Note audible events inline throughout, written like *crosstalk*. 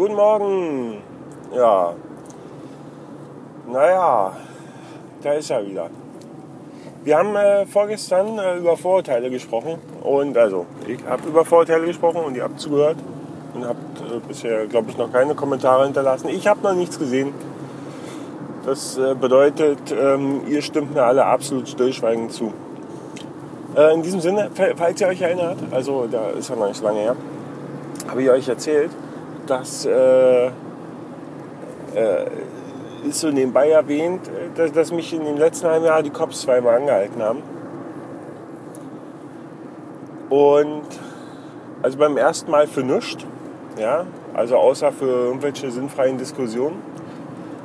Guten Morgen. Ja. Naja, da ist er wieder. Wir haben äh, vorgestern äh, über Vorurteile gesprochen. Und also, ich habe über Vorurteile gesprochen und ihr habt zugehört. Und habt äh, bisher, glaube ich, noch keine Kommentare hinterlassen. Ich habe noch nichts gesehen. Das äh, bedeutet, ähm, ihr stimmt mir alle absolut stillschweigend zu. Äh, in diesem Sinne, falls ihr euch erinnert, also da ist ja noch nicht lange her, habe ich euch erzählt, dass äh, äh, ist so nebenbei erwähnt, dass, dass, mich in den letzten halben Jahren die Cops zweimal angehalten haben. Und also beim ersten Mal für nichts, ja, also außer für irgendwelche sinnfreien Diskussionen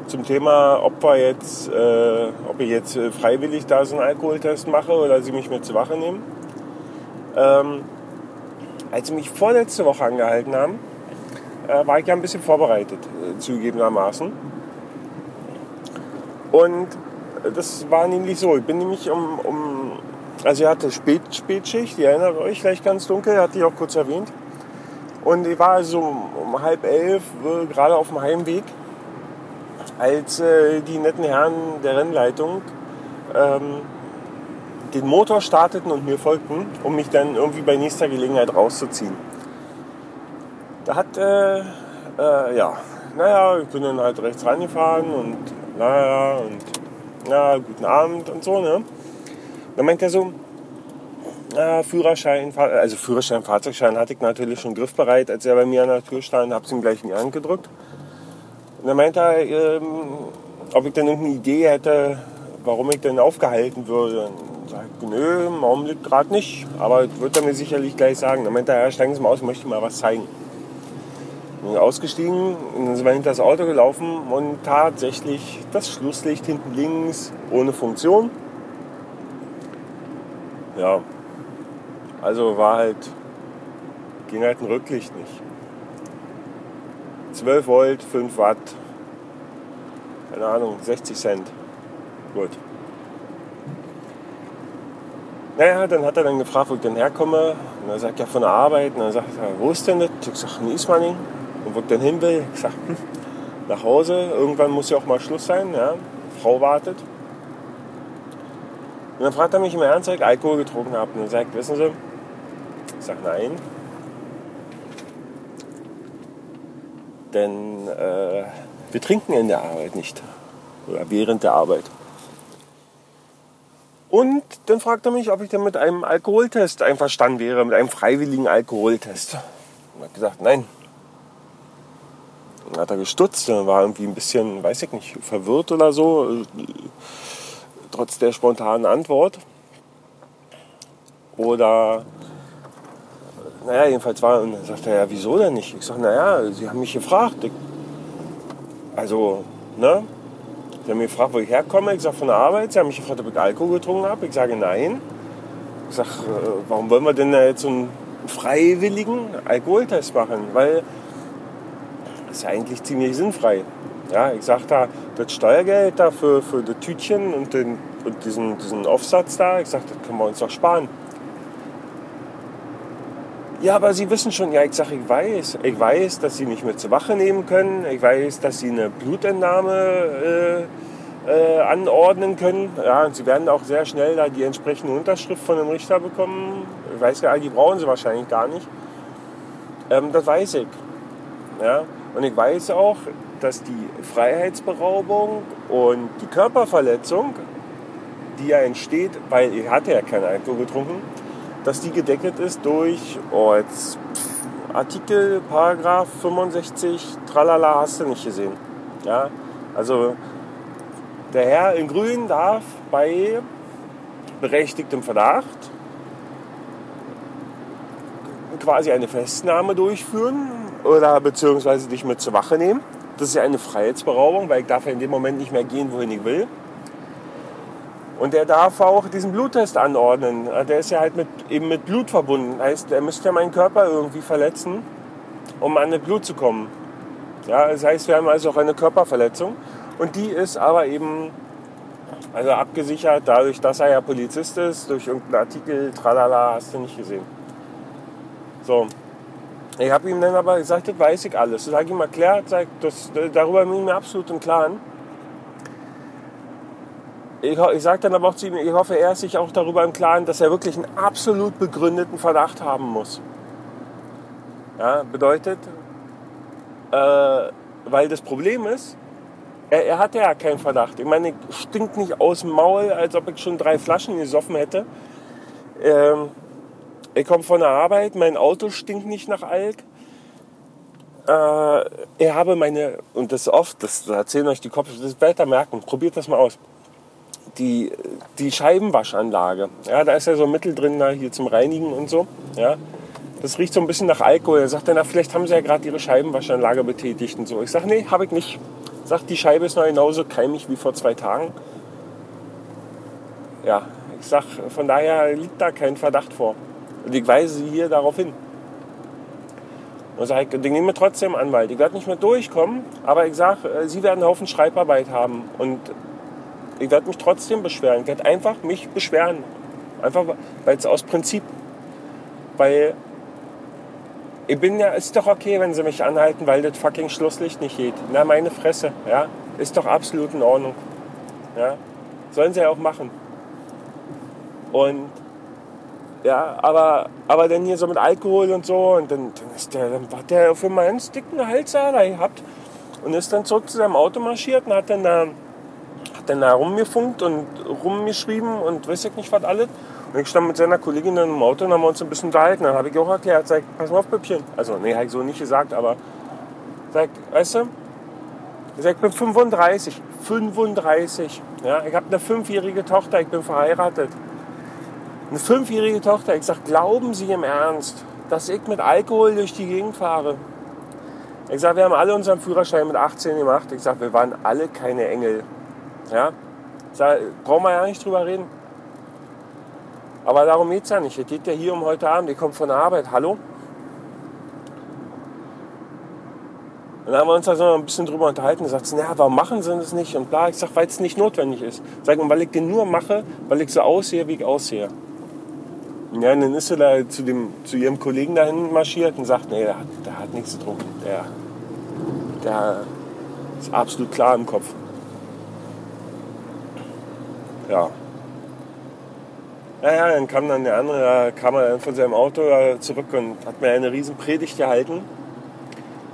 zum Thema, ob, wir jetzt, äh, ob ich jetzt äh, freiwillig da so einen Alkoholtest mache oder sie mich mit zur Wache nehmen. Ähm, als sie mich vorletzte Woche angehalten haben, äh, war ich ja ein bisschen vorbereitet, äh, zugegebenermaßen. Und das war nämlich so, ich bin nämlich um, um also ich hatte Spät, Spätschicht, ihr erinnert euch vielleicht ganz dunkel, hatte ich auch kurz erwähnt. Und ich war also um, um halb elf äh, gerade auf dem Heimweg als äh, die netten Herren der Rennleitung ähm, den Motor starteten und mir folgten, um mich dann irgendwie bei nächster Gelegenheit rauszuziehen. Da hat, äh, äh, ja, naja, ich bin dann halt rechts reingefahren und naja, und na, guten Abend und so, ne? Dann meint er so, äh, Führerschein, also Führerschein, Fahrzeugschein hatte ich natürlich schon griffbereit, als er bei mir an der Tür stand, habe es ihm gleich in die Hand gedrückt. Und dann meinte er, ähm, ob ich denn irgendeine Idee hätte, warum ich denn aufgehalten würde. Und sag ich, nö, im Augenblick gerade nicht. Aber wird er mir sicherlich gleich sagen. Dann meinte er, ja, steigen Sie mal aus, ich möchte mal was zeigen. Bin ausgestiegen und dann sind wir hinter das Auto gelaufen und tatsächlich das Schlusslicht hinten links ohne Funktion. Ja, also war halt, ging halt ein Rücklicht nicht. 12 Volt, 5 Watt, keine Ahnung, 60 Cent. Gut. Naja, dann hat er dann gefragt, wo ich denn herkomme. Und er sagt, ja, von der Arbeit. Und dann sagt er, wo ist denn das? Ich sage, in Ismaning. Und wo ich denn hin will, ich hm, nach Hause. Irgendwann muss ja auch mal Schluss sein. Ja? Frau wartet. Und dann fragt er mich im Ernst, ob ich Alkohol getrunken habe. Und er sagt, wissen Sie, ich sage, nein. Denn äh, wir trinken in der Arbeit nicht. Oder während der Arbeit. Und dann fragt er mich, ob ich denn mit einem Alkoholtest einverstanden wäre, mit einem freiwilligen Alkoholtest. Und hat gesagt, nein. Hat er gestutzt und war irgendwie ein bisschen, weiß ich nicht, verwirrt oder so, trotz der spontanen Antwort. Oder naja, jedenfalls war, und dann sagte er, ja, wieso denn nicht? Ich sage, naja, Sie haben mich gefragt. Ich, also, ne? Sie haben mich gefragt, wo ich herkomme. Ich sage, von der Arbeit. Sie haben mich gefragt, ob ich Alkohol getrunken habe. Ich sage, nein. Ich sage, äh, warum wollen wir denn da jetzt so einen freiwilligen Alkoholtest machen? Weil ist ja eigentlich ziemlich sinnfrei. Ja, ich sage da, das Steuergeld da für, für das Tütchen und, den, und diesen, diesen Aufsatz da, ich sage, das können wir uns doch sparen. Ja, aber Sie wissen schon, ja, ich sage, ich weiß. Ich weiß, dass Sie mich mit zur Wache nehmen können. Ich weiß, dass Sie eine Blutentnahme äh, äh, anordnen können. Ja, und Sie werden auch sehr schnell da die entsprechende Unterschrift von dem Richter bekommen. Ich weiß ja, die brauchen Sie wahrscheinlich gar nicht. Ähm, das weiß ich. Ja, und ich weiß auch, dass die Freiheitsberaubung und die Körperverletzung, die ja entsteht, weil ich hatte ja keinen Alkohol getrunken, dass die gedeckelt ist durch oh, jetzt Artikel, Paragraph 65, tralala, hast du nicht gesehen. Ja, also der Herr in Grün darf bei berechtigtem Verdacht quasi eine Festnahme durchführen oder beziehungsweise dich mit zur Wache nehmen. Das ist ja eine Freiheitsberaubung, weil ich darf ja in dem Moment nicht mehr gehen, wohin ich will. Und er darf auch diesen Bluttest anordnen. Der ist ja halt mit, eben mit Blut verbunden. Heißt, er müsste ja meinen Körper irgendwie verletzen, um an das Blut zu kommen. Ja, das heißt, wir haben also auch eine Körperverletzung. Und die ist aber eben also abgesichert dadurch, dass er ja Polizist ist, durch irgendeinen Artikel, tralala, hast du nicht gesehen. So. Ich habe ihm dann aber gesagt, das weiß ich alles. Das habe ich ihm erklärt, sag, das, darüber bin ich mir absolut im Klaren. Ich, ich sage dann aber auch zu ihm, ich hoffe, er ist sich auch darüber im Klaren, dass er wirklich einen absolut begründeten Verdacht haben muss. Ja, bedeutet, äh, weil das Problem ist, er, er hatte ja keinen Verdacht. Ich meine, ich stinkt nicht aus dem Maul, als ob ich schon drei Flaschen gesoffen hätte. Ähm, ich komme von der Arbeit, mein Auto stinkt nicht nach Alk. Äh, er habe meine, und das oft, das erzählen euch die Kopf, das weiter merken, probiert das mal aus. Die, die Scheibenwaschanlage, ja, da ist ja so Mittel drin, da hier zum Reinigen und so, ja. Das riecht so ein bisschen nach Alkohol. Er sagt dann, vielleicht haben sie ja gerade ihre Scheibenwaschanlage betätigt und so. Ich sage, nee, habe ich nicht. Sagt, die Scheibe ist noch genauso keimig wie vor zwei Tagen. Ja, ich sag, von daher liegt da kein Verdacht vor. Und ich weise sie hier darauf hin. Und sage, ich nehme trotzdem Anwalt. Ich werde nicht mehr durchkommen, aber ich sage, äh, Sie werden einen Haufen Schreibarbeit haben. Und ich werde mich trotzdem beschweren. Ich werde einfach mich beschweren. Einfach, weil es aus Prinzip. Weil ich bin ja, ist doch okay, wenn sie mich anhalten, weil das fucking Schlusslicht nicht geht. Na, meine Fresse, ja. Ist doch absolut in Ordnung. Ja. Sollen sie ja auch machen. Und ja, aber, aber dann hier so mit Alkohol und so und dann, dann ist der, dann hat der für meinen dicken Halsader gehabt und ist dann zurück zu seinem Auto marschiert und hat dann da, hat dann da rumgefunkt und rumgeschrieben und weiß ich nicht was alles. Und ich stand mit seiner Kollegin im Auto und haben uns ein bisschen unterhalten. Dann habe ich auch erklärt, sag, pass mal auf, Püppchen. Also, nee, habe ich so nicht gesagt, aber sag, weißt du, ich sag, ich bin 35. 35. Ja, ich habe eine fünfjährige Tochter, ich bin verheiratet. Eine fünfjährige Tochter. Ich sag, glauben Sie im Ernst, dass ich mit Alkohol durch die Gegend fahre? Ich sag, wir haben alle unseren Führerschein mit 18 gemacht. Ich sag, wir waren alle keine Engel. Ja? Ich sag, brauchen wir ja nicht drüber reden. Aber darum geht es ja nicht. Es geht ja hier um heute Abend. Ihr kommt von der Arbeit. Hallo? Und dann haben wir uns da so ein bisschen drüber unterhalten und gesagt, naja, warum machen sie das nicht? Und bla, ich sag, weil es nicht notwendig ist. Sag mal, weil ich den nur mache, weil ich so aussehe, wie ich aussehe. Ja, und dann ist sie da zu, dem, zu ihrem Kollegen dahin marschiert und sagt, nee, der hat, der hat nichts tun. Der, der ist absolut klar im Kopf. Ja, naja, dann kam dann der andere, da kam er dann von seinem Auto zurück und hat mir eine riesen Predigt gehalten.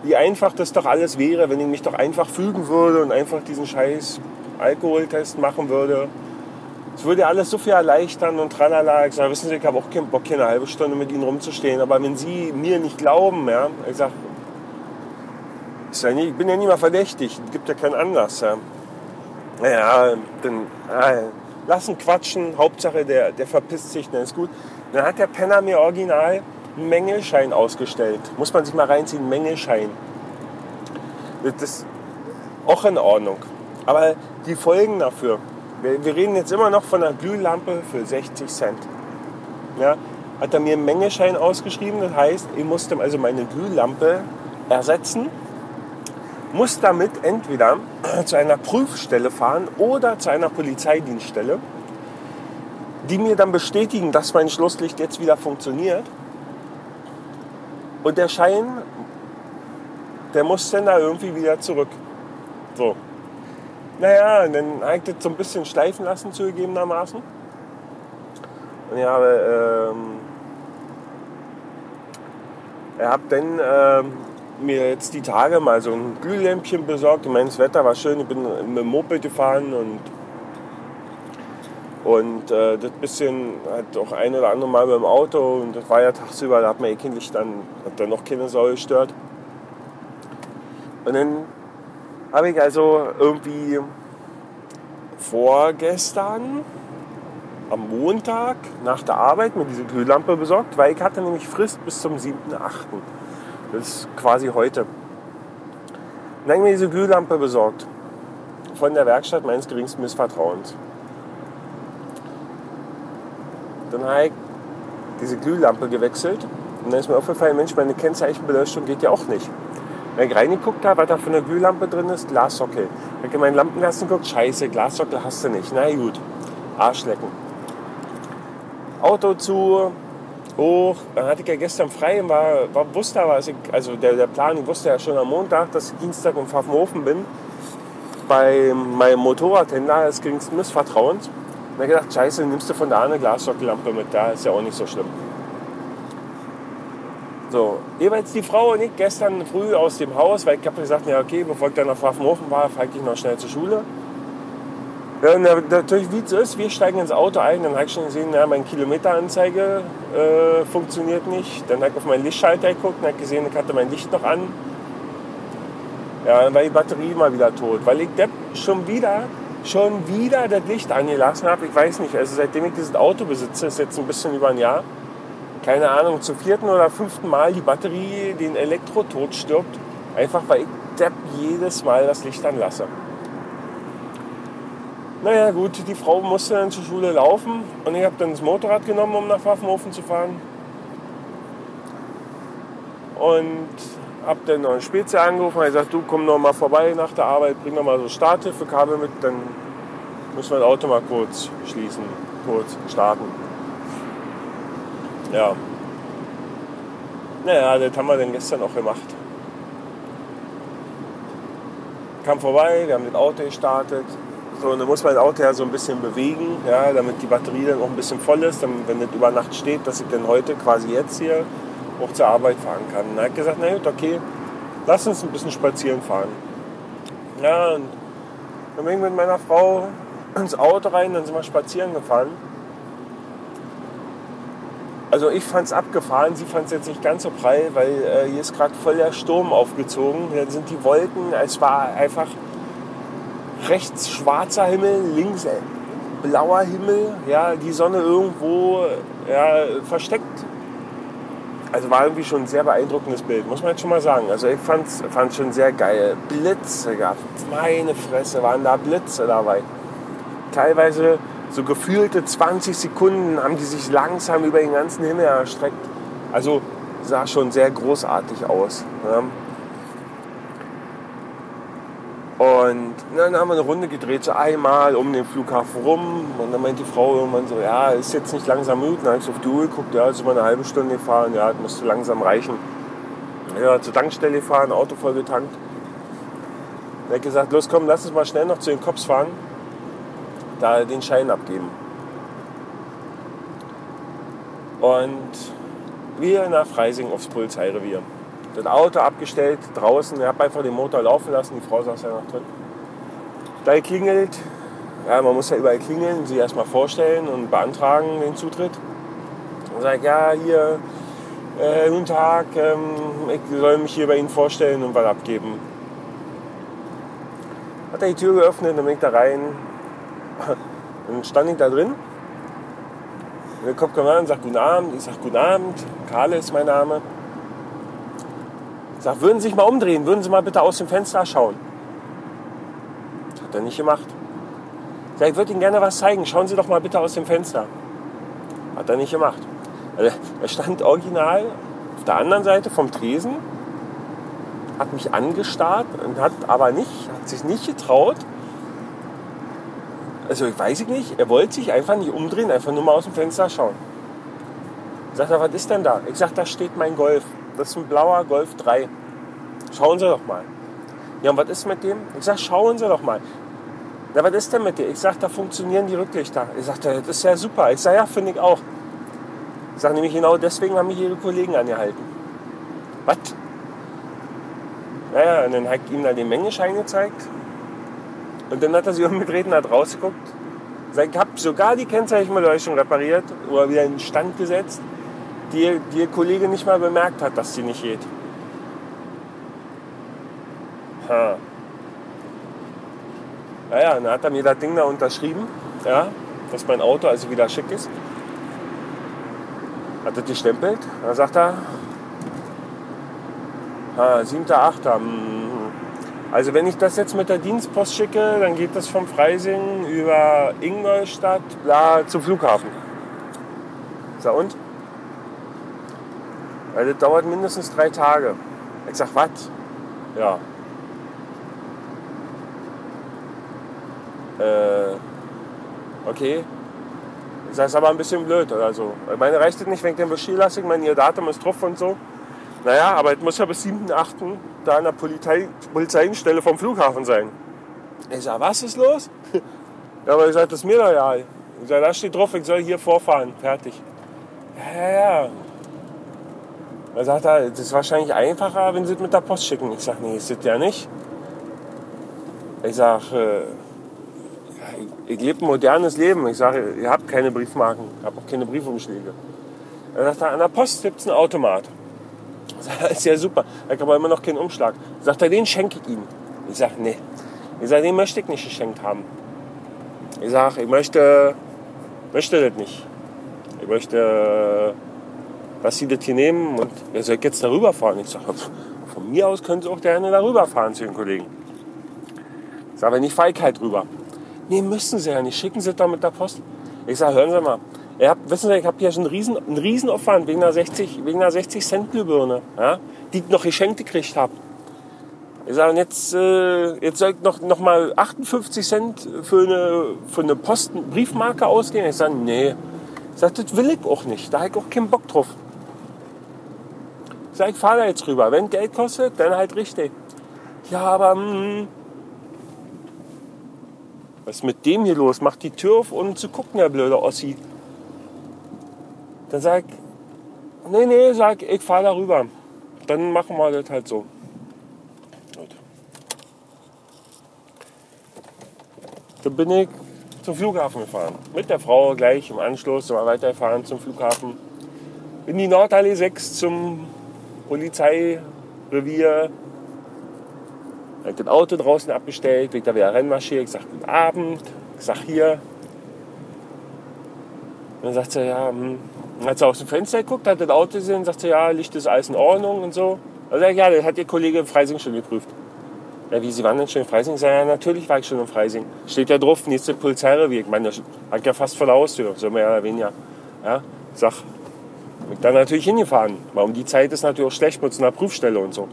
Wie einfach das doch alles wäre, wenn ich mich doch einfach fügen würde und einfach diesen scheiß Alkoholtest machen würde. Es würde alles so viel erleichtern und tralala. Ich sage, wissen Sie, ich habe auch keinen Bock, hier eine halbe Stunde mit Ihnen rumzustehen. Aber wenn Sie mir nicht glauben, ja, ich sage, ich bin ja nie mal verdächtig, es gibt ja keinen Anlass. Ja. Naja, dann, ah, lassen quatschen, Hauptsache der, der verpisst sich, dann ist gut. Dann hat der Penner mir original einen Mängelschein ausgestellt. Muss man sich mal reinziehen, Mängelschein. Das ist auch in Ordnung. Aber die Folgen dafür, wir, wir reden jetzt immer noch von einer Glühlampe für 60 Cent. Ja, hat er mir einen Mängelschein ausgeschrieben, das heißt, ich musste also meine Glühlampe ersetzen muss damit entweder *clears throat* zu einer Prüfstelle fahren oder zu einer Polizeidienststelle, die mir dann bestätigen, dass mein Schlusslicht jetzt wieder funktioniert. Und der Schein, der muss dann da irgendwie wieder zurück. So. Naja, und dann habe ich das so ein bisschen schleifen lassen, zugegebenermaßen. Und ich habe, ähm, hat dann ähm, mir jetzt die Tage mal so ein Glühlämpchen besorgt. Ich meine, das Wetter war schön. Ich bin mit dem Moped gefahren und, und äh, das bisschen hat auch ein oder andere Mal mit dem Auto. Und das war ja tagsüber, da hat man eh kein Licht dann, hat dann noch keine Sau gestört. Und dann habe ich also irgendwie vorgestern am Montag nach der Arbeit mir diese Glühlampe besorgt, weil ich hatte nämlich Frist bis zum 7.8. Das ist quasi heute. Dann habe ich mir diese Glühlampe besorgt. Von der Werkstatt meines geringsten Missvertrauens. Dann habe ich diese Glühlampe gewechselt. Und dann ist mir aufgefallen, Mensch, meine Kennzeichenbeleuchtung geht ja auch nicht. Wenn ich reingeguckt habe, was da für eine Glühlampe drin ist, Glassockel. Wenn ich in meinen Lampenkasten geguckt, scheiße, Glassockel hast du nicht. Na gut, Arschlecken. Auto zu, hoch. Dann hatte ich ja gestern frei und war, war, wusste aber, also, also der, der Plan, ich wusste ja schon am Montag, dass ich Dienstag in Pfaffenhofen bin. Bei meinem Motorradhändler des geringsten Missvertrauens. Und dann gedacht, scheiße, nimmst du von da eine Glassockellampe mit, da ist ja auch nicht so schlimm. So, jeweils die Frau und ich gestern früh aus dem Haus, weil ich habe gesagt, ja okay, bevor ich dann nach Pfaffenhofen war, fahre ich noch schnell zur Schule. Ja, natürlich, wie es ist, wir steigen ins Auto ein, dann habe ich schon gesehen, ja, meine Kilometeranzeige äh, funktioniert nicht. Dann habe ich auf meinen Lichtschalter geguckt und habe gesehen, ich hatte mein Licht noch an. Ja, dann war die Batterie mal wieder tot, weil ich schon wieder, schon wieder das Licht angelassen habe. Ich weiß nicht, also seitdem ich dieses Auto besitze, ist jetzt ein bisschen über ein Jahr, keine Ahnung, zum vierten oder fünften Mal die Batterie den Elektrotod stirbt, einfach weil ich Depp jedes Mal das Licht anlasse. Naja gut, die Frau musste dann zur Schule laufen und ich habe dann das Motorrad genommen, um nach Pfaffenhofen zu fahren. Und habe dann noch einen Spezial angerufen und gesagt, du komm noch mal vorbei nach der Arbeit, bring noch mal so Starthilfekabel mit, dann müssen wir das Auto mal kurz schließen, kurz starten. Ja. Naja, das haben wir dann gestern auch gemacht. Kam vorbei, wir haben das Auto gestartet, so, und dann muss man das Auto ja so ein bisschen bewegen, ja, damit die Batterie dann auch ein bisschen voll ist, dann, wenn das über Nacht steht, dass ich dann heute quasi jetzt hier auch zur Arbeit fahren kann. Und hat gesagt, na gut, okay, lass uns ein bisschen spazieren fahren. Ja, und dann bin ich mit meiner Frau ins Auto rein, dann sind wir spazieren gefahren. Also ich fand es abgefahren, sie fand es jetzt nicht ganz so prall, weil äh, hier ist gerade voll der Sturm aufgezogen. Dann sind die Wolken, es war einfach rechts schwarzer Himmel, links äh, blauer Himmel, ja, die Sonne irgendwo ja, versteckt. Also war irgendwie schon ein sehr beeindruckendes Bild, muss man jetzt schon mal sagen. Also ich fand es schon sehr geil. Blitze gehabt, meine Fresse, waren da Blitze dabei. Teilweise so gefühlte 20 Sekunden haben die sich langsam über den ganzen Himmel erstreckt. Also sah schon sehr großartig aus. Ja. Und dann haben wir eine Runde gedreht, so einmal um den Flughafen rum. Und dann meint die Frau irgendwann so, ja, ist jetzt nicht langsam müde. Dann habe ich so auf die Uhr geguckt, ja, ist immer eine halbe Stunde gefahren, ja, das müsste langsam reichen. Ja, zur Tankstelle gefahren, Auto voll getankt. Habe ich gesagt, los komm, lass uns mal schnell noch zu den Cops fahren, da den Schein abgeben. Und wir nach Freising aufs Polizeirevier das Auto abgestellt draußen. Ich habe einfach den Motor laufen lassen. Die Frau saß ja noch drin. Da klingelt. Ja, man muss ja überall klingeln, sie erstmal vorstellen und beantragen den Zutritt. Dann sage ich, ja, hier, äh, guten Tag, ähm, ich soll mich hier bei Ihnen vorstellen und was abgeben. Hat er die Tür geöffnet, dann bin ich da rein. Dann stand ich da drin. Der Kopf kommt an und sagt, guten Abend. Ich sage, guten Abend, Karle ist mein Name. Sag, würden Sie sich mal umdrehen, würden Sie mal bitte aus dem Fenster schauen. Das hat er nicht gemacht. Sag, ich würde Ihnen gerne was zeigen, schauen Sie doch mal bitte aus dem Fenster. Hat er nicht gemacht. Also, er stand original auf der anderen Seite vom Tresen, hat mich angestarrt und hat aber nicht, hat sich nicht getraut. Also ich weiß nicht, er wollte sich einfach nicht umdrehen, einfach nur mal aus dem Fenster schauen. Sagt er, was ist denn da? Ich sag, da steht mein Golf. Das ist ein blauer Golf 3. Schauen Sie doch mal. Ja, und was ist mit dem? Ich sage, schauen Sie doch mal. Na, was ist denn mit dir? Ich sage, da funktionieren die Rücklichter. Ich sage, das ist ja super. Ich sage, ja, finde ich auch. Ich sage nämlich genau deswegen haben mich Ihre Kollegen angehalten. Was? Naja, und dann hat ich ihm da den Mengenschein gezeigt. Und dann hat er umgedreht und hat rausgeguckt. Ich habe sogar die Kennzeichenbeleuchtung repariert oder wieder in Stand gesetzt die, der Kollege nicht mal bemerkt hat, dass sie nicht geht. Ha. Naja, dann hat er mir das Ding da unterschrieben, ja, dass mein Auto also wieder schick ist. Hat er gestempelt. Dann sagt er, ha, 7.8. Also wenn ich das jetzt mit der Dienstpost schicke, dann geht das vom Freising über Ingolstadt bla, zum Flughafen. So und? Weil das dauert mindestens drei Tage. Ich sag, was? Ja. Äh, okay. Ich sage, ist aber ein bisschen blöd oder so. Meine reicht das nicht, wenn ich den Bescheid lasse, ich meine, ihr Datum ist drauf und so. Naja, aber es muss ja bis 7.8. da an der Polizei, Polizeienstelle vom Flughafen sein. Ich sage, was ist los? *laughs* ja, aber ich sage, das ist mir loyal. Ich sage, da steht drauf, ich soll hier vorfahren. Fertig. Ja, ja, ja. Dann sagt er, das ist wahrscheinlich einfacher, wenn sie es mit der Post schicken. Ich sage, nee, ist das ja nicht. Ich sage, äh, ich, ich lebe ein modernes Leben. Ich sage, ihr habt keine Briefmarken, habt auch keine Briefumschläge. Dann sagt er, an der Post gibt es einen Automat. Sage, das *laughs* ist ja super. Da kann aber immer noch keinen Umschlag. Sagt er, den schenke ich Ihnen. Ich sage, nee. Ich sage, den möchte ich nicht geschenkt haben. Ich sage, ich möchte, möchte das nicht. Ich möchte, dass Sie das hier nehmen und ihr sollt jetzt darüber fahren. Ich sage, von mir aus können Sie auch gerne darüber fahren zu den Kollegen. Ich sage, wenn nicht Feigheit drüber. Nee, müssen Sie ja nicht. Schicken Sie es doch mit der Post. Ich sage, hören Sie mal. Ihr habt, wissen Sie, ich habe hier schon einen riesen, einen riesen Aufwand wegen einer 60, wegen einer 60 Cent Glühbirne, ja, die ich noch geschenkt gekriegt habe. Ich sage, jetzt, äh, jetzt soll ich noch, noch mal 58 Cent für eine, für eine Posten Briefmarke ausgeben. Ich sage, nee. Ich sage, das will ich auch nicht. Da habe ich auch keinen Bock drauf. Ich sage, ich fahre da jetzt rüber. Wenn Geld kostet, dann halt richtig. Ja, aber mh, hm, was ist mit dem hier los? Macht die Tür auf, um zu gucken, der blöde Ossi. Dann sag ich, nee, nee, sag, ich fahre da rüber. Dann machen wir das halt so. Gut. Dann bin ich zum Flughafen gefahren. Mit der Frau gleich im Anschluss sind wir weitergefahren zum Flughafen. In die Nordallee 6 zum Polizeirevier ich habe das Auto draußen abgestellt, bin da wieder reinmarschiert. Ich sage, guten Abend. Ich sage, hier. Und dann sagt sie, ja, hat sie aus dem Fenster geguckt, hat das Auto gesehen, sagt sie, ja, Licht ist alles in Ordnung und so. Also ja, das hat ihr Kollege in Freising schon geprüft. Ja, wie, Sie waren denn schon in Freising? Ich sage, ja, natürlich war ich schon in Freising. Steht ja drauf, nächste Polizeirevier. Ich meine, das hat ja fast vor der Haustür, so mehr oder weniger. Ja, sag, bin dann natürlich hingefahren. Weil um die Zeit ist natürlich auch schlecht mit so einer Prüfstelle und so.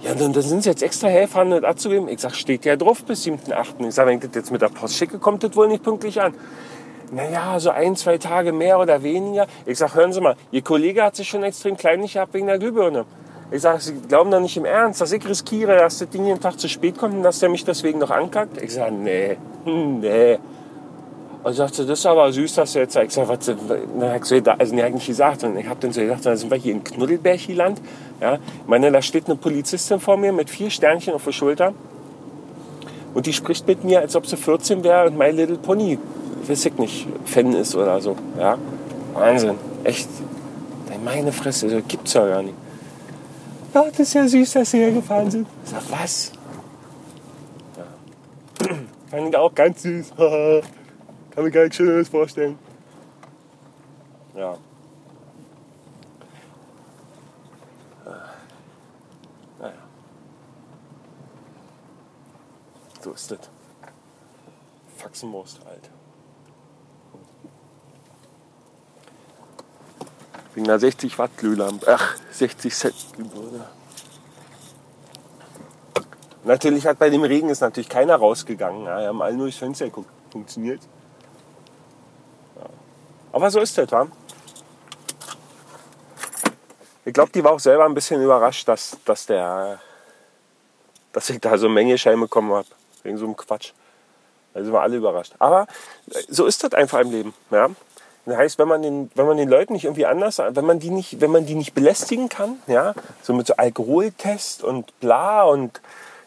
Ja, dann, dann sind sie jetzt extra hergefahren, das abzugeben. Ich sag, steht ja drauf bis 7.8. Ich sag, wenn ich das jetzt mit der Post schicke, kommt das wohl nicht pünktlich an. Naja, so ein, zwei Tage mehr oder weniger. Ich sag, hören Sie mal, Ihr Kollege hat sich schon extrem kleinlich gehabt wegen der Glühbirne. Ich sag, Sie glauben doch nicht im Ernst, dass ich riskiere, dass das Ding jeden Tag zu spät kommt und dass der mich deswegen noch ankackt? Ich sag, nee, *laughs* nee. Und sagte, das ist aber süß, dass du jetzt Ich sag, was, na, ich so, also nicht eigentlich gesagt. Und ich habe dann so gedacht, da sind wir hier in Knuddelbärchiland. Ja, ich meine, da steht eine Polizistin vor mir mit vier Sternchen auf der Schulter. Und die spricht mit mir, als ob sie 14 wäre und My Little Pony, weiß ich nicht, Fan ist oder so. Ja, Wahnsinn. Echt. Meine Fresse, das gibt's ja gar nicht. Ja, das ist ja süß, dass sie hier gefahren sind. Ich sag, was? Ja. *clears throat* Fand ich auch ganz süß. *laughs* Kann mir gar nichts Schöneres vorstellen. Ja. Naja. So ist das. Faxenwurst halt. Wegen einer 60 Watt Glühlampe. Ach, 60 Cent Glühbirne. Natürlich hat bei dem Regen ist natürlich keiner rausgegangen. Ja, wir haben alle nur durchs Fenster geguckt. Funktioniert. Aber so ist das, wa? Ich glaube, die war auch selber ein bisschen überrascht, dass, dass, der, dass ich da so eine Menge Schein bekommen habe. Wegen so einem Quatsch. Da sind wir alle überrascht. Aber äh, so ist das einfach im Leben. Ja? Das heißt, wenn man, den, wenn man den Leuten nicht irgendwie anders, wenn man die nicht, wenn man die nicht belästigen kann, ja, so mit so Alkoholtest und bla und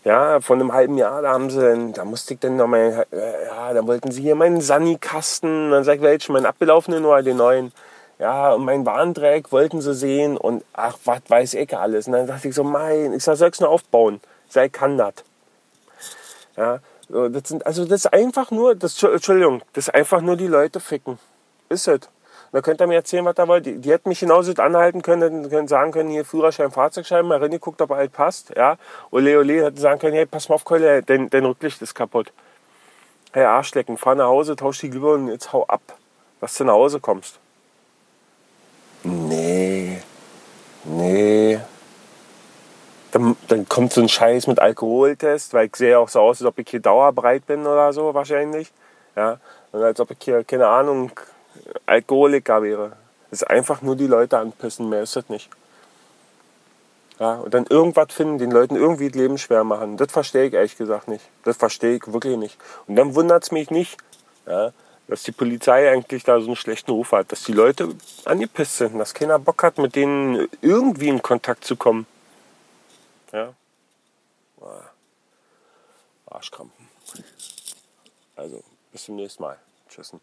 ja, von einem halben Jahr, da haben sie, da musste ich dann noch mal, äh, ja, da wollten sie hier meinen Sani-Kasten, dann sag ich, welchen, meinen abgelaufenen oder den neuen. Ja, und mein Warndreieck wollten sie sehen und ach, was weiß ich alles. Und dann dachte ich so, mein, ich sag, soll ich's nur aufbauen? Sei kann das. Ja, das sind, also das ist einfach nur, das, Entschuldigung, das ist einfach nur die Leute ficken. Ist es. Da könnt ihr mir erzählen, was da wollt. Die, die hätten mich genauso anhalten können, können sagen können, hier Führerschein, Fahrzeugschein, mal reingeguckt, ob alles passt. Ja. Ole, ole, hätten sagen können, hey, pass mal auf, Keule, dein, dein Rücklicht ist kaputt. Hey, Arschlecken, fahr nach Hause, tausch die Glühbirnen und jetzt hau ab, dass du nach Hause kommst. Nee, nee. Dann, dann kommt so ein Scheiß mit Alkoholtest, weil ich sehe auch so aus, als ob ich hier dauerbreit bin oder so, wahrscheinlich. Ja, Und als ob ich hier, keine Ahnung, Alkoholiker wäre. Das ist einfach nur die Leute anpissen, mehr ist das nicht. Ja, und dann irgendwas finden, den Leuten irgendwie das Leben schwer machen. Das verstehe ich ehrlich gesagt nicht. Das verstehe ich wirklich nicht. Und dann wundert es mich nicht, ja, dass die Polizei eigentlich da so einen schlechten Ruf hat. Dass die Leute angepisst sind, dass keiner Bock hat, mit denen irgendwie in Kontakt zu kommen. Ja. Arschkrampen. Also, bis zum nächsten Mal. Tschüss.